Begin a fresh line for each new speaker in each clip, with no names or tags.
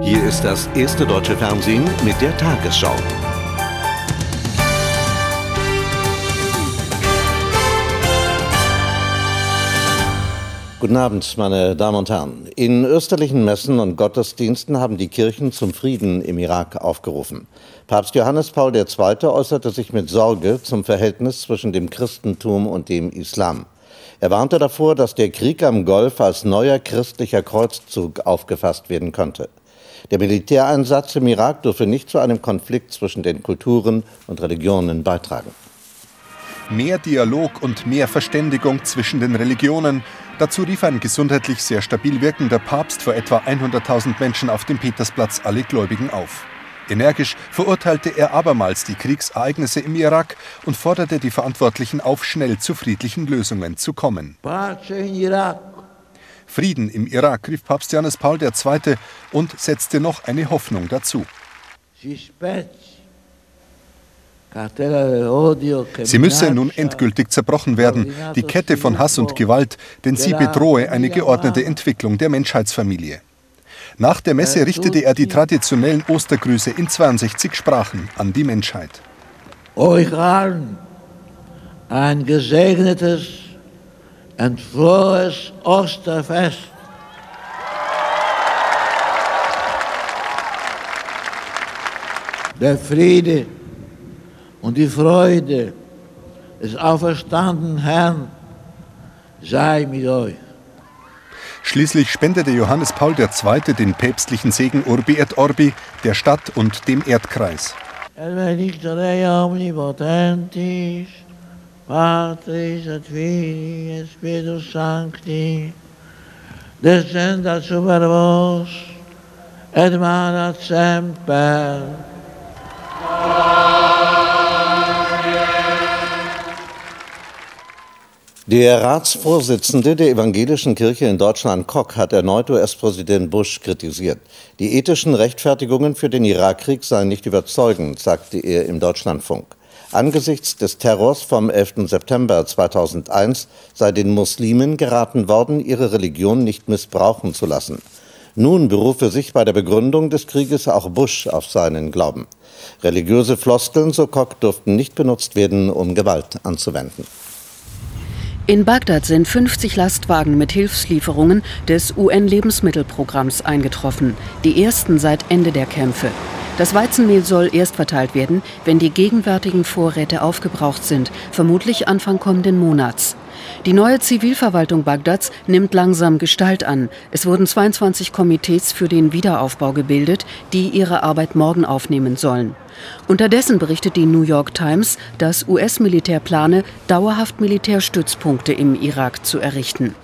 Hier ist das erste deutsche Fernsehen mit der Tagesschau. Guten Abend, meine Damen und Herren. In österlichen Messen und Gottesdiensten haben die Kirchen zum Frieden im Irak aufgerufen. Papst Johannes Paul II. äußerte sich mit Sorge zum Verhältnis zwischen dem Christentum und dem Islam. Er warnte davor, dass der Krieg am Golf als neuer christlicher Kreuzzug aufgefasst werden könnte. Der Militäreinsatz im Irak dürfe nicht zu einem Konflikt zwischen den Kulturen und Religionen beitragen.
Mehr Dialog und mehr Verständigung zwischen den Religionen. Dazu rief ein gesundheitlich sehr stabil wirkender Papst vor etwa 100.000 Menschen auf dem Petersplatz alle Gläubigen auf. Energisch verurteilte er abermals die Kriegsereignisse im Irak und forderte die Verantwortlichen auf, schnell zu friedlichen Lösungen zu kommen. Frieden im Irak, rief Papst Johannes Paul II. und setzte noch eine Hoffnung dazu. Sie müsse nun endgültig zerbrochen werden, die Kette von Hass und Gewalt, denn sie bedrohe eine geordnete Entwicklung der Menschheitsfamilie. Nach der Messe richtete er die traditionellen Ostergrüße in 62 Sprachen an die Menschheit.
Euch allen ein gesegnetes und frohes Osterfest. Der Friede und die Freude des auferstandenen Herrn sei mit euch.
Schließlich spendete Johannes Paul II. den päpstlichen Segen Urbi et Orbi der Stadt und dem Erdkreis.
El benedictere omnipotentis, Patris et Filii et Spiritus Sancti, descendat super vos, et manat semper.
Der Ratsvorsitzende der Evangelischen Kirche in Deutschland, Koch, hat erneut US-Präsident Bush kritisiert. Die ethischen Rechtfertigungen für den Irakkrieg seien nicht überzeugend, sagte er im Deutschlandfunk. Angesichts des Terrors vom 11. September 2001 sei den Muslimen geraten worden, ihre Religion nicht missbrauchen zu lassen. Nun berufe sich bei der Begründung des Krieges auch Bush auf seinen Glauben. Religiöse Floskeln, so Koch, durften nicht benutzt werden, um Gewalt anzuwenden.
In Bagdad sind 50 Lastwagen mit Hilfslieferungen des UN-Lebensmittelprogramms eingetroffen, die ersten seit Ende der Kämpfe. Das Weizenmehl soll erst verteilt werden, wenn die gegenwärtigen Vorräte aufgebraucht sind, vermutlich Anfang kommenden Monats. Die neue Zivilverwaltung Bagdads nimmt langsam Gestalt an. Es wurden 22 Komitees für den Wiederaufbau gebildet, die ihre Arbeit morgen aufnehmen sollen. Unterdessen berichtet die New York Times, dass US-Militär plane, dauerhaft Militärstützpunkte im Irak zu errichten.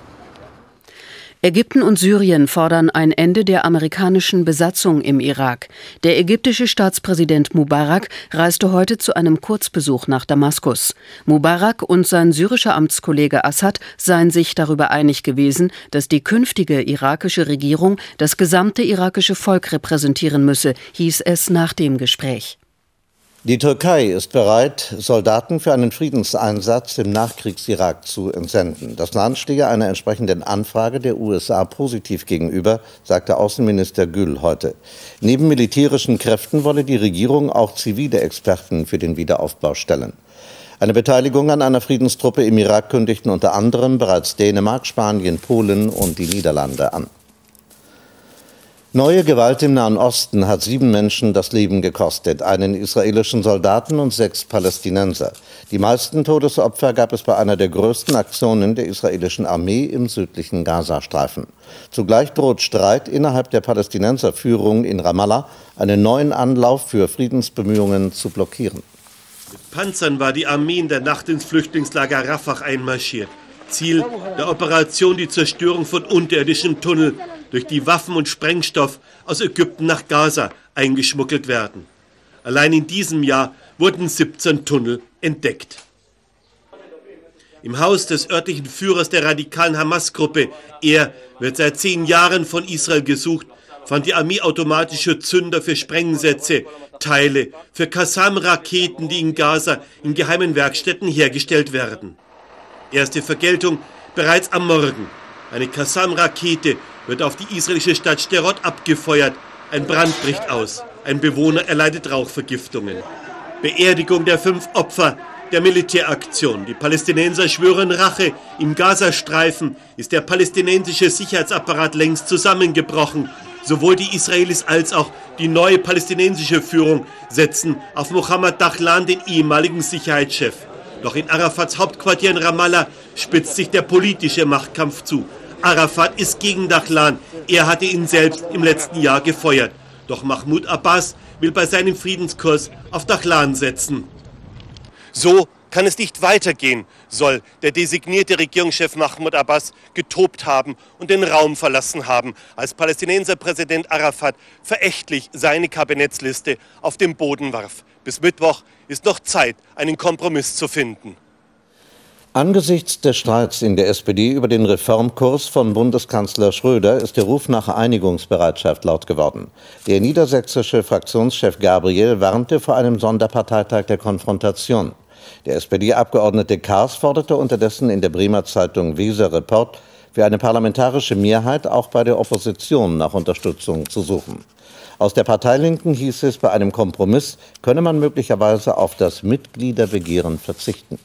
Ägypten und Syrien fordern ein Ende der amerikanischen Besatzung im Irak. Der ägyptische Staatspräsident Mubarak reiste heute zu einem Kurzbesuch nach Damaskus. Mubarak und sein syrischer Amtskollege Assad seien sich darüber einig gewesen, dass die künftige irakische Regierung das gesamte irakische Volk repräsentieren müsse, hieß es nach dem Gespräch.
Die Türkei ist bereit, Soldaten für einen Friedenseinsatz im Nachkriegs-Irak zu entsenden. Das Land stehe einer entsprechenden Anfrage der USA positiv gegenüber, sagte Außenminister Gül heute. Neben militärischen Kräften wolle die Regierung auch zivile Experten für den Wiederaufbau stellen. Eine Beteiligung an einer Friedenstruppe im Irak kündigten unter anderem bereits Dänemark, Spanien, Polen und die Niederlande an. Neue Gewalt im Nahen Osten hat sieben Menschen das Leben gekostet, einen israelischen Soldaten und sechs Palästinenser. Die meisten Todesopfer gab es bei einer der größten Aktionen der israelischen Armee im südlichen Gazastreifen. Zugleich droht Streit innerhalb der Palästinenserführung in Ramallah, einen neuen Anlauf für Friedensbemühungen zu blockieren.
Mit Panzern war die Armee in der Nacht ins Flüchtlingslager Rafah einmarschiert. Ziel der Operation die Zerstörung von unterirdischen Tunnel durch die Waffen und Sprengstoff aus Ägypten nach Gaza eingeschmuggelt werden. Allein in diesem Jahr wurden 17 Tunnel entdeckt. Im Haus des örtlichen Führers der radikalen Hamas-Gruppe, er wird seit zehn Jahren von Israel gesucht, fand die Armee automatische Zünder für Sprengsätze, Teile für Qassam-Raketen, die in Gaza in geheimen Werkstätten hergestellt werden. Erste Vergeltung bereits am Morgen. Eine Qassam-Rakete wird auf die israelische Stadt Sterot abgefeuert. Ein Brand bricht aus. Ein Bewohner erleidet Rauchvergiftungen. Beerdigung der fünf Opfer der Militäraktion. Die Palästinenser schwören Rache. Im Gazastreifen ist der palästinensische Sicherheitsapparat längst zusammengebrochen. Sowohl die Israelis als auch die neue palästinensische Führung setzen auf Mohammed Dahlan, den ehemaligen Sicherheitschef. Doch in Arafats Hauptquartier in Ramallah spitzt sich der politische Machtkampf zu. Arafat ist gegen Dahlan. Er hatte ihn selbst im letzten Jahr gefeuert. Doch Mahmoud Abbas will bei seinem Friedenskurs auf Dahlan setzen. So kann es nicht weitergehen, soll der designierte Regierungschef Mahmoud Abbas getobt haben und den Raum verlassen haben, als Palästinenser Präsident Arafat verächtlich seine Kabinettsliste auf den Boden warf. Bis Mittwoch ist noch Zeit, einen Kompromiss zu finden.
Angesichts des Streits in der SPD über den Reformkurs von Bundeskanzler Schröder ist der Ruf nach Einigungsbereitschaft laut geworden. Der niedersächsische Fraktionschef Gabriel warnte vor einem Sonderparteitag der Konfrontation. Der SPD-Abgeordnete Kars forderte unterdessen in der Bremer Zeitung Weser Report für eine parlamentarische Mehrheit auch bei der Opposition nach Unterstützung zu suchen. Aus der Parteilinken hieß es, bei einem Kompromiss könne man möglicherweise auf das Mitgliederbegehren verzichten.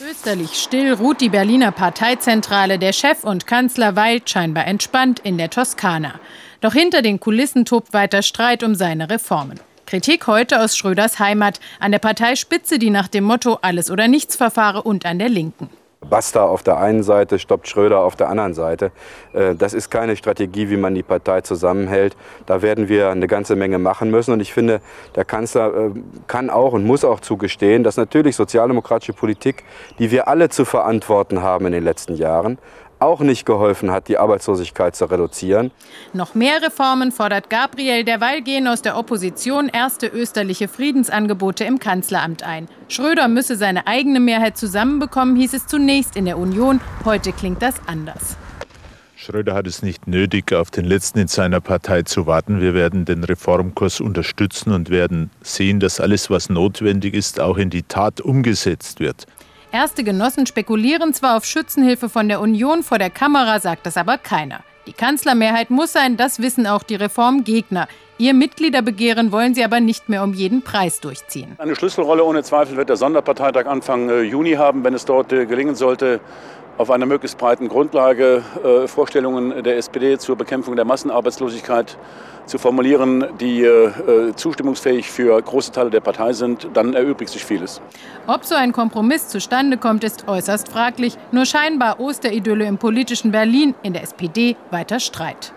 Österlich still ruht die Berliner Parteizentrale. Der Chef und Kanzler weilt scheinbar entspannt in der Toskana. Doch hinter den Kulissen tobt weiter Streit um seine Reformen. Kritik heute aus Schröders Heimat, an der Parteispitze, die nach dem Motto Alles oder nichts verfahre und an der Linken.
Basta auf der einen Seite, stoppt Schröder auf der anderen Seite. Äh, das ist keine Strategie, wie man die Partei zusammenhält. Da werden wir eine ganze Menge machen müssen. Und ich finde, der Kanzler äh, kann auch und muss auch zugestehen, dass natürlich sozialdemokratische Politik, die wir alle zu verantworten haben in den letzten Jahren, auch nicht geholfen hat, die Arbeitslosigkeit zu reduzieren.
Noch mehr Reformen fordert Gabriel. Derweil gehen aus der Opposition erste österliche Friedensangebote im Kanzleramt ein. Schröder müsse seine eigene Mehrheit zusammenbekommen, hieß es zunächst in der Union. Heute klingt das anders.
Schröder hat es nicht nötig, auf den Letzten in seiner Partei zu warten. Wir werden den Reformkurs unterstützen und werden sehen, dass alles, was notwendig ist, auch in die Tat umgesetzt wird.
Erste Genossen spekulieren zwar auf Schützenhilfe von der Union, vor der Kamera sagt das aber keiner. Die Kanzlermehrheit muss sein, das wissen auch die Reformgegner. Ihr Mitgliederbegehren wollen sie aber nicht mehr um jeden Preis durchziehen.
Eine Schlüsselrolle ohne Zweifel wird der Sonderparteitag Anfang äh, Juni haben, wenn es dort äh, gelingen sollte, auf einer möglichst breiten Grundlage äh, Vorstellungen der SPD zur Bekämpfung der Massenarbeitslosigkeit zu formulieren, die äh, äh, zustimmungsfähig für große Teile der Partei sind, dann erübrigt sich vieles.
Ob so ein Kompromiss zustande kommt, ist äußerst fraglich. Nur scheinbar Osteridylle im politischen Berlin, in der SPD weiter Streit.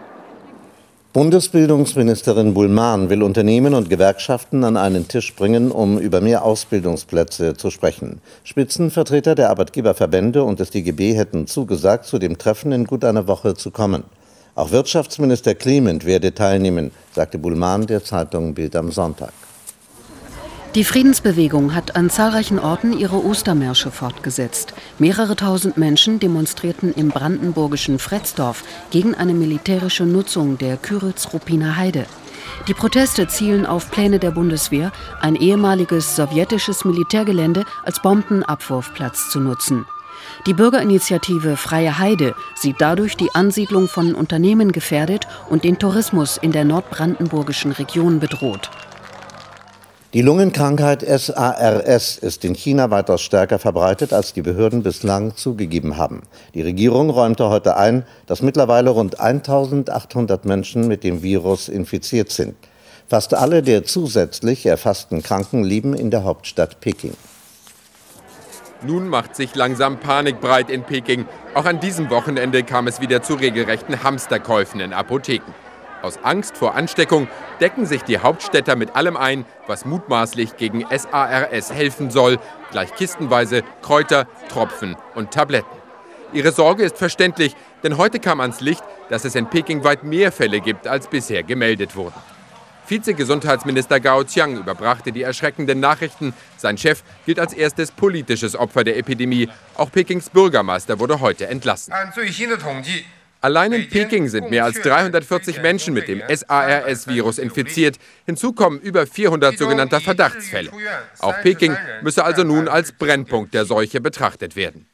Bundesbildungsministerin Bullmann will Unternehmen und Gewerkschaften an einen Tisch bringen, um über mehr Ausbildungsplätze zu sprechen. Spitzenvertreter der Arbeitgeberverbände und des DGB hätten zugesagt, zu dem Treffen in gut einer Woche zu kommen. Auch Wirtschaftsminister Clement werde teilnehmen, sagte Bullmann der Zeitung Bild am Sonntag.
Die Friedensbewegung hat an zahlreichen Orten ihre Ostermärsche fortgesetzt. Mehrere tausend Menschen demonstrierten im brandenburgischen Fretzdorf gegen eine militärische Nutzung der Küritz-Ruppiner Heide. Die Proteste zielen auf Pläne der Bundeswehr, ein ehemaliges sowjetisches Militärgelände als Bombenabwurfplatz zu nutzen. Die Bürgerinitiative Freie Heide sieht dadurch die Ansiedlung von Unternehmen gefährdet und den Tourismus in der nordbrandenburgischen Region bedroht.
Die Lungenkrankheit SARS ist in China weitaus stärker verbreitet, als die Behörden bislang zugegeben haben. Die Regierung räumte heute ein, dass mittlerweile rund 1800 Menschen mit dem Virus infiziert sind. Fast alle der zusätzlich erfassten Kranken leben in der Hauptstadt Peking.
Nun macht sich langsam Panik breit in Peking. Auch an diesem Wochenende kam es wieder zu regelrechten Hamsterkäufen in Apotheken. Aus Angst vor Ansteckung decken sich die Hauptstädter mit allem ein, was mutmaßlich gegen SARS helfen soll, gleich kistenweise Kräuter, Tropfen und Tabletten. Ihre Sorge ist verständlich, denn heute kam ans Licht, dass es in Peking weit mehr Fälle gibt, als bisher gemeldet wurden. Vizegesundheitsminister Gao Chiang überbrachte die erschreckenden Nachrichten. Sein Chef gilt als erstes politisches Opfer der Epidemie. Auch Pekings Bürgermeister wurde heute entlassen. Allein in Peking sind mehr als 340 Menschen mit dem SARS-Virus infiziert. Hinzu kommen über 400 sogenannter Verdachtsfälle. Auch Peking müsse also nun als Brennpunkt der Seuche betrachtet werden.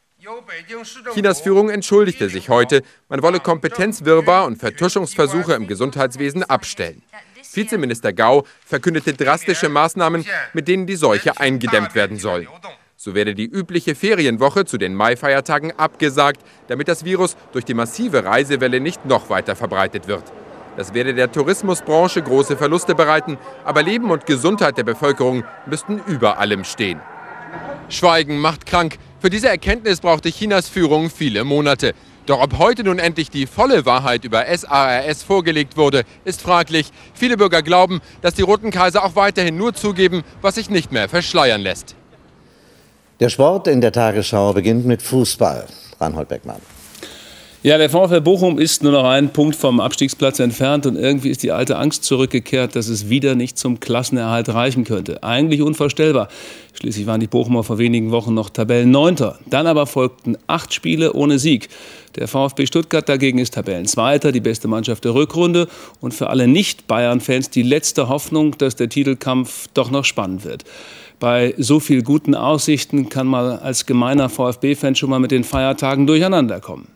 Chinas Führung entschuldigte sich heute, man wolle Kompetenzwirrwarr und Vertuschungsversuche im Gesundheitswesen abstellen. Vizeminister Gau verkündete drastische Maßnahmen, mit denen die Seuche eingedämmt werden soll. So werde die übliche Ferienwoche zu den Maifeiertagen abgesagt, damit das Virus durch die massive Reisewelle nicht noch weiter verbreitet wird. Das werde der Tourismusbranche große Verluste bereiten, aber Leben und Gesundheit der Bevölkerung müssten über allem stehen. Schweigen macht krank. Für diese Erkenntnis brauchte Chinas Führung viele Monate. Doch ob heute nun endlich die volle Wahrheit über SARS vorgelegt wurde, ist fraglich. Viele Bürger glauben, dass die Roten Kaiser auch weiterhin nur zugeben, was sich nicht mehr verschleiern lässt.
Der Sport in der Tagesschau beginnt mit Fußball. Reinhold Beckmann.
Ja, der VfL Bochum ist nur noch einen Punkt vom Abstiegsplatz entfernt und irgendwie ist die alte Angst zurückgekehrt, dass es wieder nicht zum Klassenerhalt reichen könnte. Eigentlich unvorstellbar. Schließlich waren die Bochumer vor wenigen Wochen noch Tabellenneunter. Dann aber folgten acht Spiele ohne Sieg. Der VfB Stuttgart dagegen ist Tabellenzweiter, die beste Mannschaft der Rückrunde und für alle Nicht-Bayern-Fans die letzte Hoffnung, dass der Titelkampf doch noch spannend wird. Bei so viel guten Aussichten kann man als gemeiner VfB-Fan schon mal mit den Feiertagen durcheinander kommen.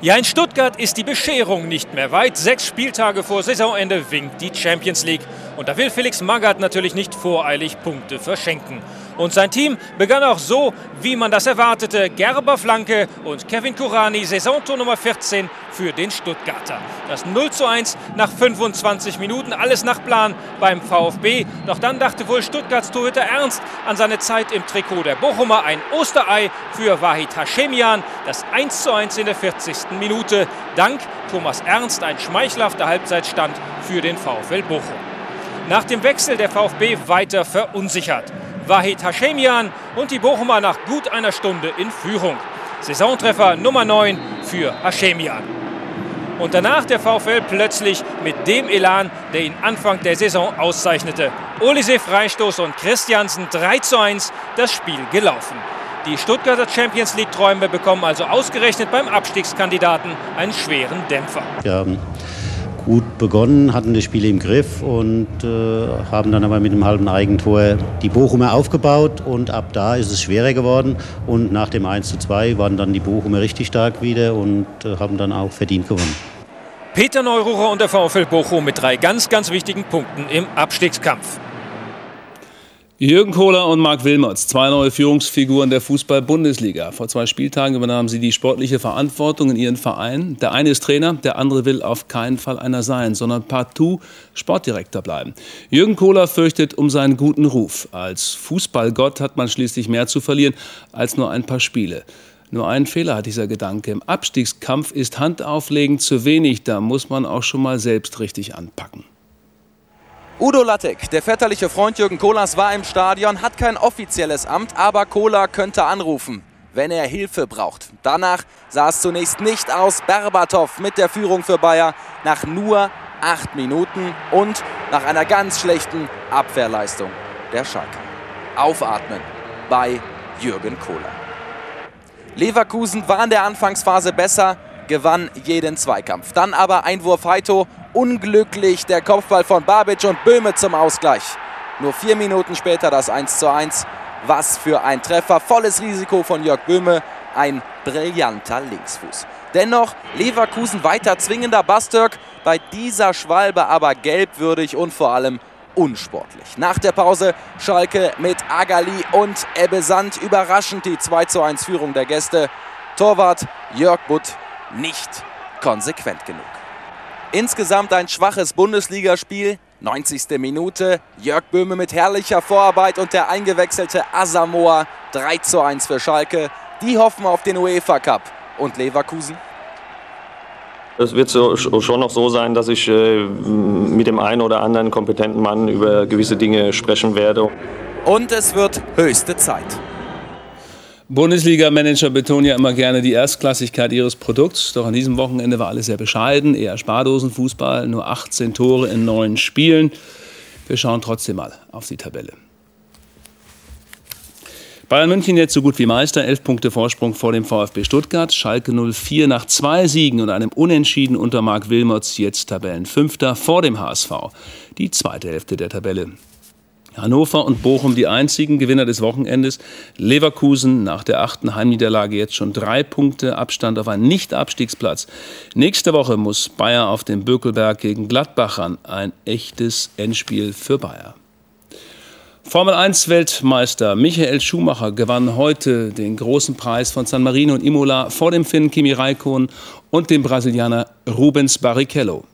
Ja, in Stuttgart ist die Bescherung nicht mehr weit. Sechs Spieltage vor Saisonende winkt die Champions League. Und da will Felix Magath natürlich nicht voreilig Punkte verschenken. Und sein Team begann auch so, wie man das erwartete. Gerber Flanke und Kevin Kurani, Saisontor Nummer 14 für den Stuttgarter. Das 0 zu 1 nach 25 Minuten, alles nach Plan beim VfB. Doch dann dachte wohl Stuttgarts Torhüter Ernst an seine Zeit im Trikot der Bochumer. Ein Osterei für Wahid Hashemian. Das 1 zu 1 in der 40. Minute. Dank Thomas Ernst ein schmeichelhafter Halbzeitstand für den VfL Bochum. Nach dem Wechsel der VfB weiter verunsichert. Wahid Hashemian und die Bochumer nach gut einer Stunde in Führung. Saisontreffer Nummer 9 für Hashemian. Und danach der VfL plötzlich mit dem Elan, der ihn Anfang der Saison auszeichnete. Olise Freistoß und Christiansen 3 zu 1 das Spiel gelaufen. Die Stuttgarter Champions League-Träume bekommen also ausgerechnet beim Abstiegskandidaten einen schweren Dämpfer.
Ja, gut begonnen, hatten das Spiel im Griff und äh, haben dann aber mit einem halben Eigentor die Bochumer aufgebaut und ab da ist es schwerer geworden und nach dem 1 zu 2 waren dann die Bochumer richtig stark wieder und äh, haben dann auch verdient gewonnen.
Peter Neururer und der VfL Bochum mit drei ganz, ganz wichtigen Punkten im Abstiegskampf.
Jürgen Kohler und Marc Wilmots, zwei neue Führungsfiguren der Fußball-Bundesliga. Vor zwei Spieltagen übernahmen sie die sportliche Verantwortung in ihren Vereinen. Der eine ist Trainer, der andere will auf keinen Fall einer sein, sondern partout Sportdirektor bleiben. Jürgen Kohler fürchtet um seinen guten Ruf. Als Fußballgott hat man schließlich mehr zu verlieren als nur ein paar Spiele. Nur einen Fehler hat dieser Gedanke. Im Abstiegskampf ist Handauflegen zu wenig. Da muss man auch schon mal selbst richtig anpacken.
Udo Lattek, der väterliche Freund Jürgen Kohlers, war im Stadion, hat kein offizielles Amt, aber Kohler könnte anrufen, wenn er Hilfe braucht. Danach sah es zunächst nicht aus. Berbatov mit der Führung für Bayer nach nur acht Minuten und nach einer ganz schlechten Abwehrleistung der Schalke. Aufatmen bei Jürgen Kohler. Leverkusen war in der Anfangsphase besser, gewann jeden Zweikampf. Dann aber Einwurf Heito unglücklich der Kopfball von Babic und Böhme zum Ausgleich. Nur vier Minuten später das 1 zu 1. Was für ein Treffer. Volles Risiko von Jörg Böhme. Ein brillanter Linksfuß. Dennoch Leverkusen weiter zwingender Bastürk. Bei dieser Schwalbe aber gelbwürdig und vor allem unsportlich. Nach der Pause Schalke mit Agali und Ebbe Sand. Überraschend die 2 zu 1 Führung der Gäste. Torwart Jörg Butt nicht konsequent genug. Insgesamt ein schwaches Bundesligaspiel. 90. Minute. Jörg Böhme mit herrlicher Vorarbeit und der eingewechselte Asamoah 3 zu 1 für Schalke. Die hoffen auf den UEFA Cup. Und Leverkusen?
Es wird so, schon noch so sein, dass ich äh, mit dem einen oder anderen kompetenten Mann über gewisse Dinge sprechen werde.
Und es wird höchste Zeit.
Bundesliga-Manager betonen ja immer gerne die Erstklassigkeit ihres Produkts. Doch an diesem Wochenende war alles sehr bescheiden. Eher Spardosenfußball, nur 18 Tore in neun Spielen. Wir schauen trotzdem mal auf die Tabelle. Bayern München jetzt so gut wie Meister, elf Punkte Vorsprung vor dem VfB Stuttgart. Schalke 04 nach zwei Siegen und einem Unentschieden unter Marc Wilmots jetzt Tabellenfünfter vor dem HSV. Die zweite Hälfte der Tabelle. Hannover und Bochum die einzigen Gewinner des Wochenendes. Leverkusen nach der achten Heimniederlage jetzt schon drei Punkte Abstand auf einen Nicht-Abstiegsplatz. Nächste Woche muss Bayer auf dem Bökelberg gegen Gladbach ran. Ein echtes Endspiel für Bayer. Formel 1 Weltmeister Michael Schumacher gewann heute den großen Preis von San Marino und Imola vor dem Finn Kimi Räikkönen und dem Brasilianer Rubens Barrichello.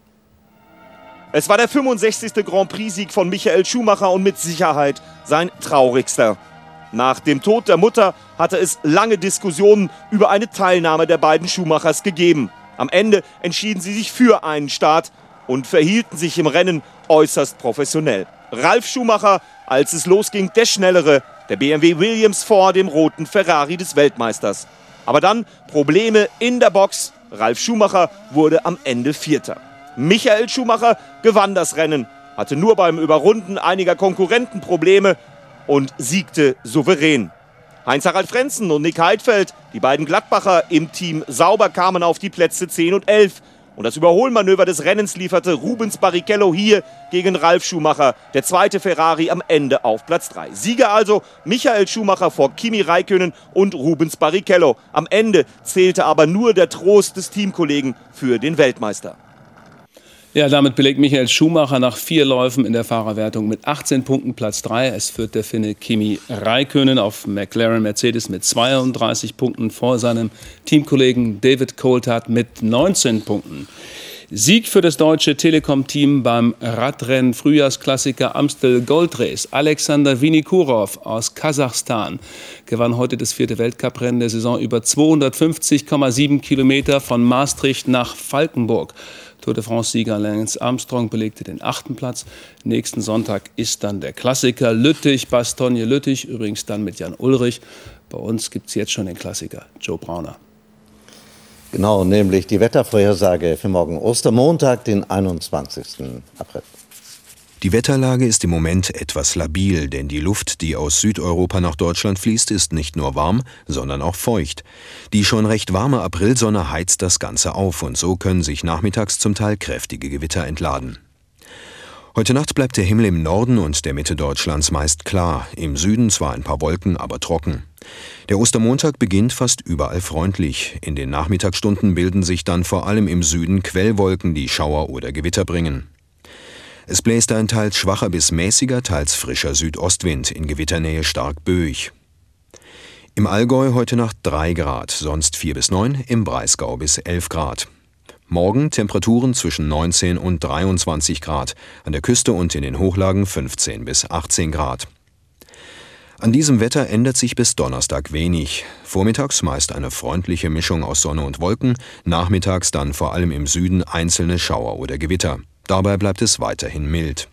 Es war der 65. Grand Prix-Sieg von Michael Schumacher und mit Sicherheit sein traurigster. Nach dem Tod der Mutter hatte es lange Diskussionen über eine Teilnahme der beiden Schumachers gegeben. Am Ende entschieden sie sich für einen Start und verhielten sich im Rennen äußerst professionell. Ralf Schumacher, als es losging, der schnellere, der BMW Williams vor dem roten Ferrari des Weltmeisters. Aber dann Probleme in der Box. Ralf Schumacher wurde am Ende Vierter. Michael Schumacher gewann das Rennen, hatte nur beim Überrunden einiger Konkurrenten Probleme und siegte souverän. Heinz-Harald Frenzen und Nick Heidfeld, die beiden Gladbacher im Team Sauber, kamen auf die Plätze 10 und 11. Und das Überholmanöver des Rennens lieferte Rubens Barrichello hier gegen Ralf Schumacher, der zweite Ferrari am Ende auf Platz 3. Sieger also Michael Schumacher vor Kimi Räikkönen und Rubens Barrichello. Am Ende zählte aber nur der Trost des Teamkollegen für den Weltmeister.
Ja, damit belegt Michael Schumacher nach vier Läufen in der Fahrerwertung mit 18 Punkten Platz 3. Es führt der Finne Kimi Räikkönen auf McLaren Mercedes mit 32 Punkten vor seinem Teamkollegen David Coulthard mit 19 Punkten. Sieg für das deutsche Telekom-Team beim Radrennen Frühjahrsklassiker Amstel Gold Race. Alexander Vinikurov aus Kasachstan gewann heute das vierte Weltcuprennen der Saison über 250,7 Kilometer von Maastricht nach Falkenburg. Tour de France-Sieger Lance Armstrong belegte den achten Platz. Nächsten Sonntag ist dann der Klassiker Lüttich, Bastogne Lüttich, übrigens dann mit Jan Ulrich. Bei uns gibt es jetzt schon den Klassiker, Joe Brauner.
Genau, nämlich die Wettervorhersage für morgen Ostermontag, den 21. April.
Die Wetterlage ist im Moment etwas labil, denn die Luft, die aus Südeuropa nach Deutschland fließt, ist nicht nur warm, sondern auch feucht. Die schon recht warme Aprilsonne heizt das Ganze auf und so können sich nachmittags zum Teil kräftige Gewitter entladen. Heute Nacht bleibt der Himmel im Norden und der Mitte Deutschlands meist klar, im Süden zwar ein paar Wolken, aber trocken. Der Ostermontag beginnt fast überall freundlich. In den Nachmittagsstunden bilden sich dann vor allem im Süden Quellwolken, die Schauer oder Gewitter bringen. Es bläst ein teils schwacher bis mäßiger, teils frischer Südostwind, in Gewitternähe stark böig. Im Allgäu heute Nacht 3 Grad, sonst 4 bis 9, im Breisgau bis 11 Grad. Morgen Temperaturen zwischen 19 und 23 Grad, an der Küste und in den Hochlagen 15 bis 18 Grad. An diesem Wetter ändert sich bis Donnerstag wenig. Vormittags meist eine freundliche Mischung aus Sonne und Wolken, nachmittags dann vor allem im Süden einzelne Schauer oder Gewitter. Dabei bleibt es weiterhin mild.